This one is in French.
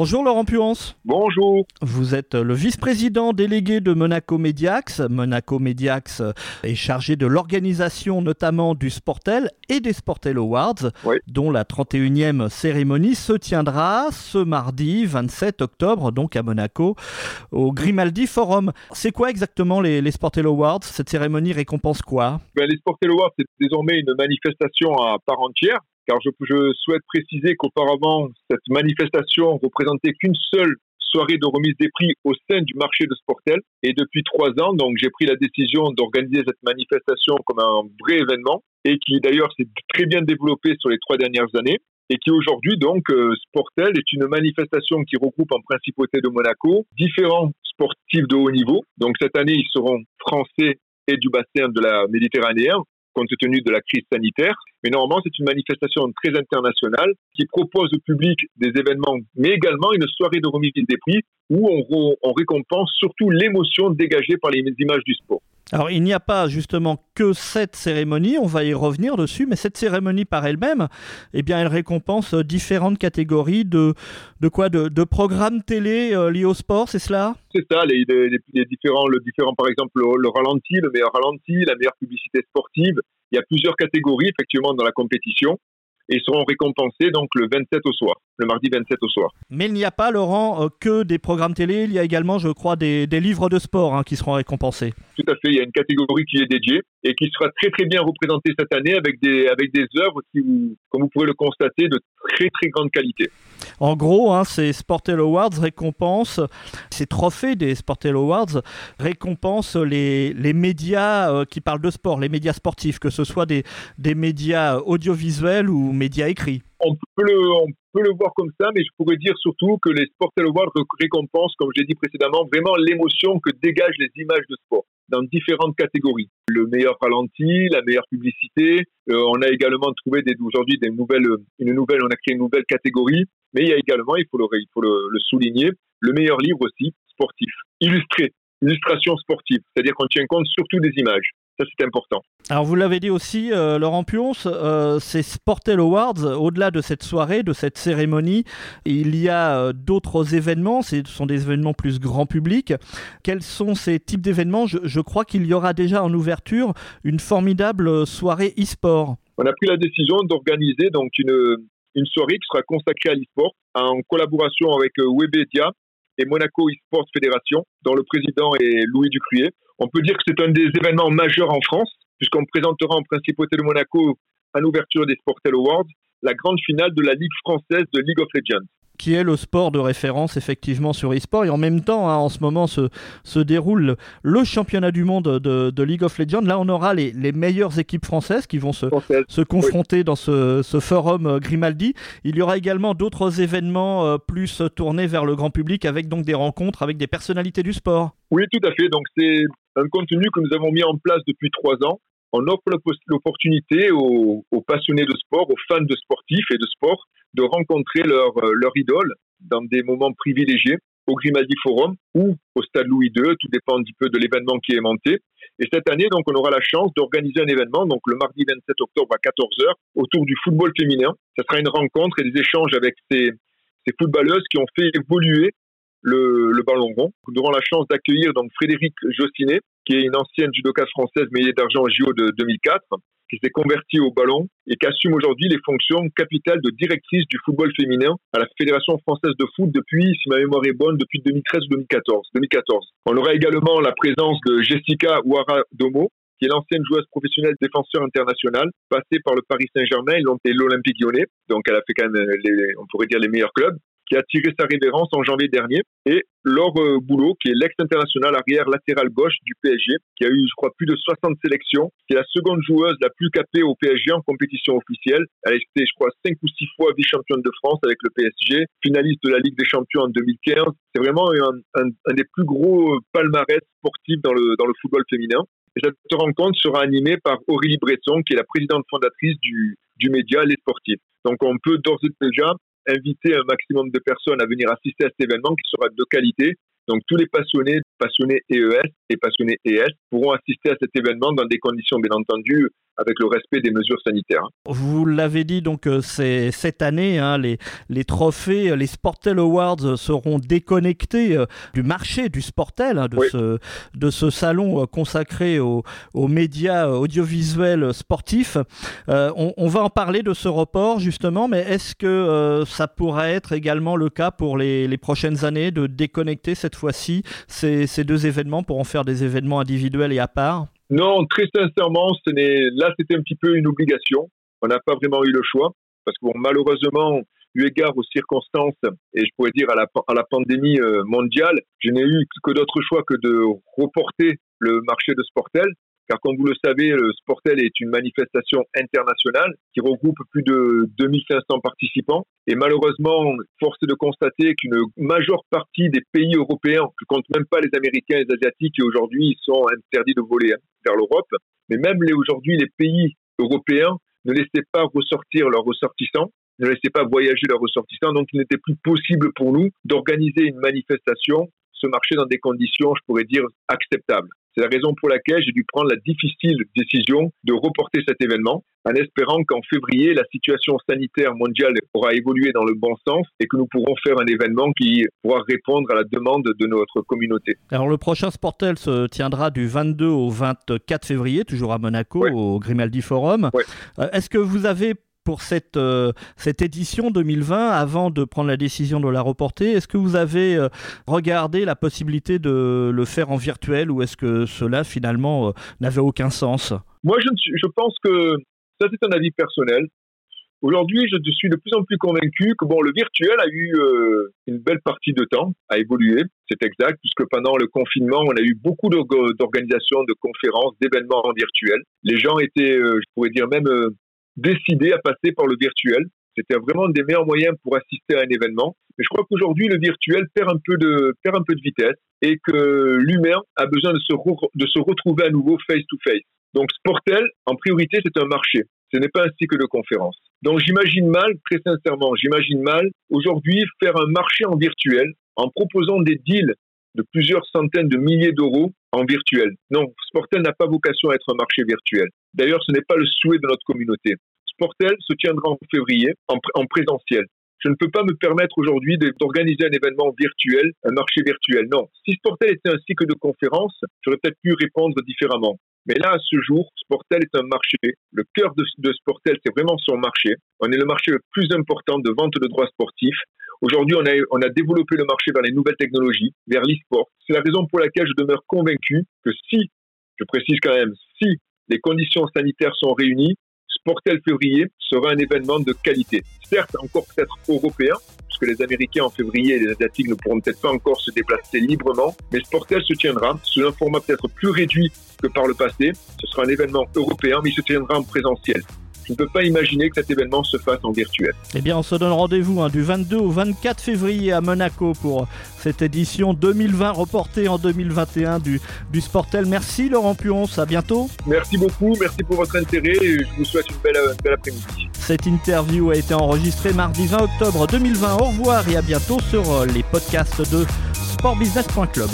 Bonjour Laurent Puance. Bonjour. Vous êtes le vice-président délégué de Monaco Mediax. Monaco Mediax est chargé de l'organisation notamment du Sportel et des Sportel Awards, dont la 31e cérémonie se tiendra ce mardi 27 octobre, donc à Monaco, au Grimaldi Forum. C'est quoi exactement les, les Sportel Awards? Cette cérémonie récompense quoi? Ben, Les Sportel Awards, c'est désormais une manifestation à part entière car je, je souhaite préciser qu'auparavant, cette manifestation représentait qu'une seule soirée de remise des prix au sein du marché de Sportel. Et depuis trois ans, donc, j'ai pris la décision d'organiser cette manifestation comme un vrai événement et qui d'ailleurs s'est très bien développé sur les trois dernières années et qui aujourd'hui donc euh, Sportel est une manifestation qui regroupe en principauté de Monaco différents sportifs de haut niveau. Donc cette année, ils seront français et du bassin de la Méditerranée compte tenu de la crise sanitaire. Mais normalement, c'est une manifestation très internationale qui propose au public des événements, mais également une soirée de remise des prix où on, on récompense surtout l'émotion dégagée par les images du sport. Alors il n'y a pas justement que cette cérémonie, on va y revenir dessus, mais cette cérémonie par elle-même, eh bien elle récompense différentes catégories de, de quoi de, programmes télé euh, liés au sport, c'est cela? C'est ça, les, différents, le différent par exemple le, ralenti, le meilleur ralenti, la meilleure publicité sportive. Il y a plusieurs catégories effectivement dans la compétition et seront récompensés donc le 27 au soir, le mardi 27 au soir. Mais il n'y a pas, Laurent, euh, que des programmes télé, il y a également, je crois, des, livres de sport hein, qui seront récompensés. Tout à fait, il y a une catégorie qui est dédiée et qui sera très très bien représentée cette année avec des, avec des œuvres qui, comme vous pouvez le constater, de très très grande qualité. En gros, hein, ces Sportel Awards récompensent, ces trophées des Sportel Awards récompensent les, les médias euh, qui parlent de sport, les médias sportifs, que ce soit des, des médias audiovisuels ou médias écrits. On peut, le, voir comme ça, mais je pourrais dire surtout que les Sportel Awards récompensent, comme j'ai dit précédemment, vraiment l'émotion que dégagent les images de sport dans différentes catégories. Le meilleur ralenti, la meilleure publicité. Euh, on a également trouvé aujourd'hui une nouvelle, on a créé une nouvelle catégorie. Mais il y a également, il faut le souligner, le meilleur livre aussi sportif, illustré, illustration sportive, c'est-à-dire qu'on tient compte surtout des images. Ça, c'est important. Alors, vous l'avez dit aussi, euh, Laurent Pionce, euh, ces Sportel Awards, au-delà de cette soirée, de cette cérémonie, il y a euh, d'autres événements. Ce sont des événements plus grand public. Quels sont ces types d'événements? Je, je, crois qu'il y aura déjà en ouverture une formidable soirée e-sport. On a pris la décision d'organiser donc une, une soirée qui sera consacrée à l'e-sport en collaboration avec Webedia et Monaco e-sport Fédération, dont le président est Louis Ducruyer. On peut dire que c'est un des événements majeurs en France, puisqu'on présentera en principauté de Monaco, à l'ouverture des Sportel Awards, la grande finale de la Ligue française de League of Legends qui est le sport de référence effectivement sur eSport. Et en même temps, hein, en ce moment, se, se déroule le championnat du monde de, de, League of Legends. Là, on aura les, les meilleures équipes françaises qui vont se, se confronter dans ce, ce, forum euh, Grimaldi. Il y aura également d'autres événements euh, plus tournés vers le grand public avec donc des rencontres avec des personnalités du sport. Oui, tout à fait. Donc c'est un contenu que nous avons mis en place depuis trois ans on offre l'opportunité aux, passionnés de sport, aux fans de sportifs et de sport, de rencontrer leur, euh, idole dans des moments privilégiés au Grimaldi Forum ou au Stade Louis II, tout dépend un petit peu de l'événement qui est monté. Et cette année, donc, on aura la chance d'organiser un événement, donc le mardi 27 octobre à 14h, autour du football féminin. Ce sera une rencontre et des échanges avec ces footballeuses qui ont fait évoluer le, ballon rond. Nous aurons la chance d'accueillir donc Frédéric Jostinet, qui est une ancienne judoka française médaillée d'argent au JO de 2004, qui s'est convertie au ballon et qui assume aujourd'hui les fonctions capitales de directrice du football féminin à la Fédération française de foot depuis, si ma mémoire est bonne, depuis 2013 ou 2014. 2014. On aura également la présence de Jessica Ouara Domo, qui est l'ancienne joueuse professionnelle défenseur internationale, passée par le Paris Saint-Germain et l'Olympique lyonnais. Donc elle a fait quand même, les, on pourrait dire, les meilleurs clubs qui a tiré sa révérence en janvier dernier, et Laure euh, Boulot, qui est l'ex-international arrière latéral gauche du PSG, qui a eu, je crois, plus de 60 sélections, qui est la seconde joueuse la plus capée au PSG en compétition officielle. Elle a été, je crois, cinq ou six fois vice-championne de France avec le PSG, finaliste de la Ligue des Champions en 2015. C'est vraiment un, un, des plus gros palmarès sportifs dans le, dans le football féminin. Et cette rencontre sera animée par Aurélie Bresson, qui est la présidente fondatrice du, du média Les Sportifs. Donc on peut d'ores et déjà inviter un maximum de personnes à venir assister à cet événement qui sera de qualité. Donc tous les passionnés, passionnés EES et passionnés ES pourront assister à cet événement dans des conditions bien entendu avec le respect des mesures sanitaires. Vous l'avez dit, donc euh, c'est cette année, hein, les, les trophées, les Sportel Awards seront déconnectés euh, du marché du Sportel, hein, de, ce, de ce salon euh, consacré aux, médias audiovisuels sportifs. on, va en parler de ce report justement, mais est-ce que ça pourrait être également le cas pour les, les prochaines années de déconnecter cette fois-ci ces, ces deux événements pour en faire des événements individuels et à part? Non, très sincèrement, ce n'est là c'était un petit peu une obligation. On n'a pas vraiment eu le choix parce que bon, malheureusement, eu égard aux circonstances et je pourrais dire à la, à la pandémie euh, mondiale, je n'ai eu que d'autre choix que de reporter le marché de Sportel car comme vous le savez, le Sportel est une manifestation internationale qui regroupe plus de 2500 participants. Et malheureusement, force est de constater qu'une majeure partie des pays européens, je compte même pas les Américains et les Asiatiques qui aujourd'hui sont interdits de voler hein, vers l'Europe, mais même aujourd'hui les pays européens ne laissaient pas ressortir leurs ressortissants ne laissaient pas voyager leurs ressortissants, donc il n'était plus possible pour nous d'organiser une manifestation, ce marché dans des conditions, je pourrais dire, acceptables. C'est la raison pour laquelle j'ai dû prendre la difficile décision de reporter cet événement en espérant qu'en février, la situation sanitaire mondiale aura évolué dans le bon sens et que nous pourrons faire un événement qui pourra répondre à la demande de notre communauté. Alors le prochain Sportel se tiendra du 22 au 24 février, toujours à Monaco, au Grimaldi Forum. Euh, est-ce que vous avez pour cette, euh, cette édition 2020 avant de prendre la décision de la reporter Est-ce que vous avez euh, regardé la possibilité de le faire en virtuel ou est-ce que cela finalement euh, n'avait aucun sens? Moi, je, je pense que ça, c'est un avis personnel. Aujourd'hui, je suis de plus en plus convaincu que bon, le virtuel a eu une belle partie de temps à évoluer, c'est exact, puisque pendant le confinement, on a eu beaucoup d'organisations, de conférences, d'événements en virtuel. Les gens étaient, je pourrais dire même, décidé à passer par le virtuel. C'était vraiment des meilleurs moyens pour assister à un événement. Mais je crois qu'aujourd'hui, le virtuel perd un peu de, perd un peu de vitesse et que l'humain a besoin de se, de se retrouver à nouveau face-to-face. Donc Sportel, en priorité, c'est un marché. Ce n'est pas un cycle de conférence. Donc j'imagine mal, très sincèrement, j'imagine mal aujourd'hui faire un marché en virtuel en proposant des deals de plusieurs centaines de milliers d'euros en virtuel. Non, Sportel n'a pas vocation à être un marché virtuel. D'ailleurs, ce n'est pas le souhait de notre communauté. Sportel se tiendra en février en, présentiel. Je ne peux pas me permettre aujourd'hui d'organiser un événement virtuel, un marché virtuel. Non. Si Sportel était un cycle de conférences, j'aurais peut-être pu répondre différemment. Mais là, à ce jour, Sportel est un marché. Le cœur de, Sportel, c'est vraiment son marché. On est le marché le plus important de vente de droits sportifs. Aujourd'hui, on a développé le marché vers les nouvelles technologies, vers l'e-sport. C'est la raison pour laquelle je demeure convaincu que si, je précise quand même, si les conditions sanitaires sont réunies, Sportel février sera un événement de qualité. Certes, encore peut-être européen, puisque les Américains en février et les Asiatiques ne pourront peut-être pas encore se déplacer librement, mais Sportel se tiendra sous un format peut-être plus réduit que par le passé. Ce sera un événement européen, mais il se tiendra en présentiel je ne peux pas imaginer que cet événement se fasse en virtuel. Eh bien, on se donne rendez-vous hein, du 22 au 24 février à Monaco pour cette édition 2020 reportée en 2021 du, du Sportel. Merci Laurent Puons, à bientôt. Merci beaucoup, merci pour votre intérêt et je vous souhaite une belle, belle après-midi. Cette interview a été enregistrée mardi 20 octobre 2020. Au revoir et à bientôt sur euh, les podcasts de sportbusiness.club.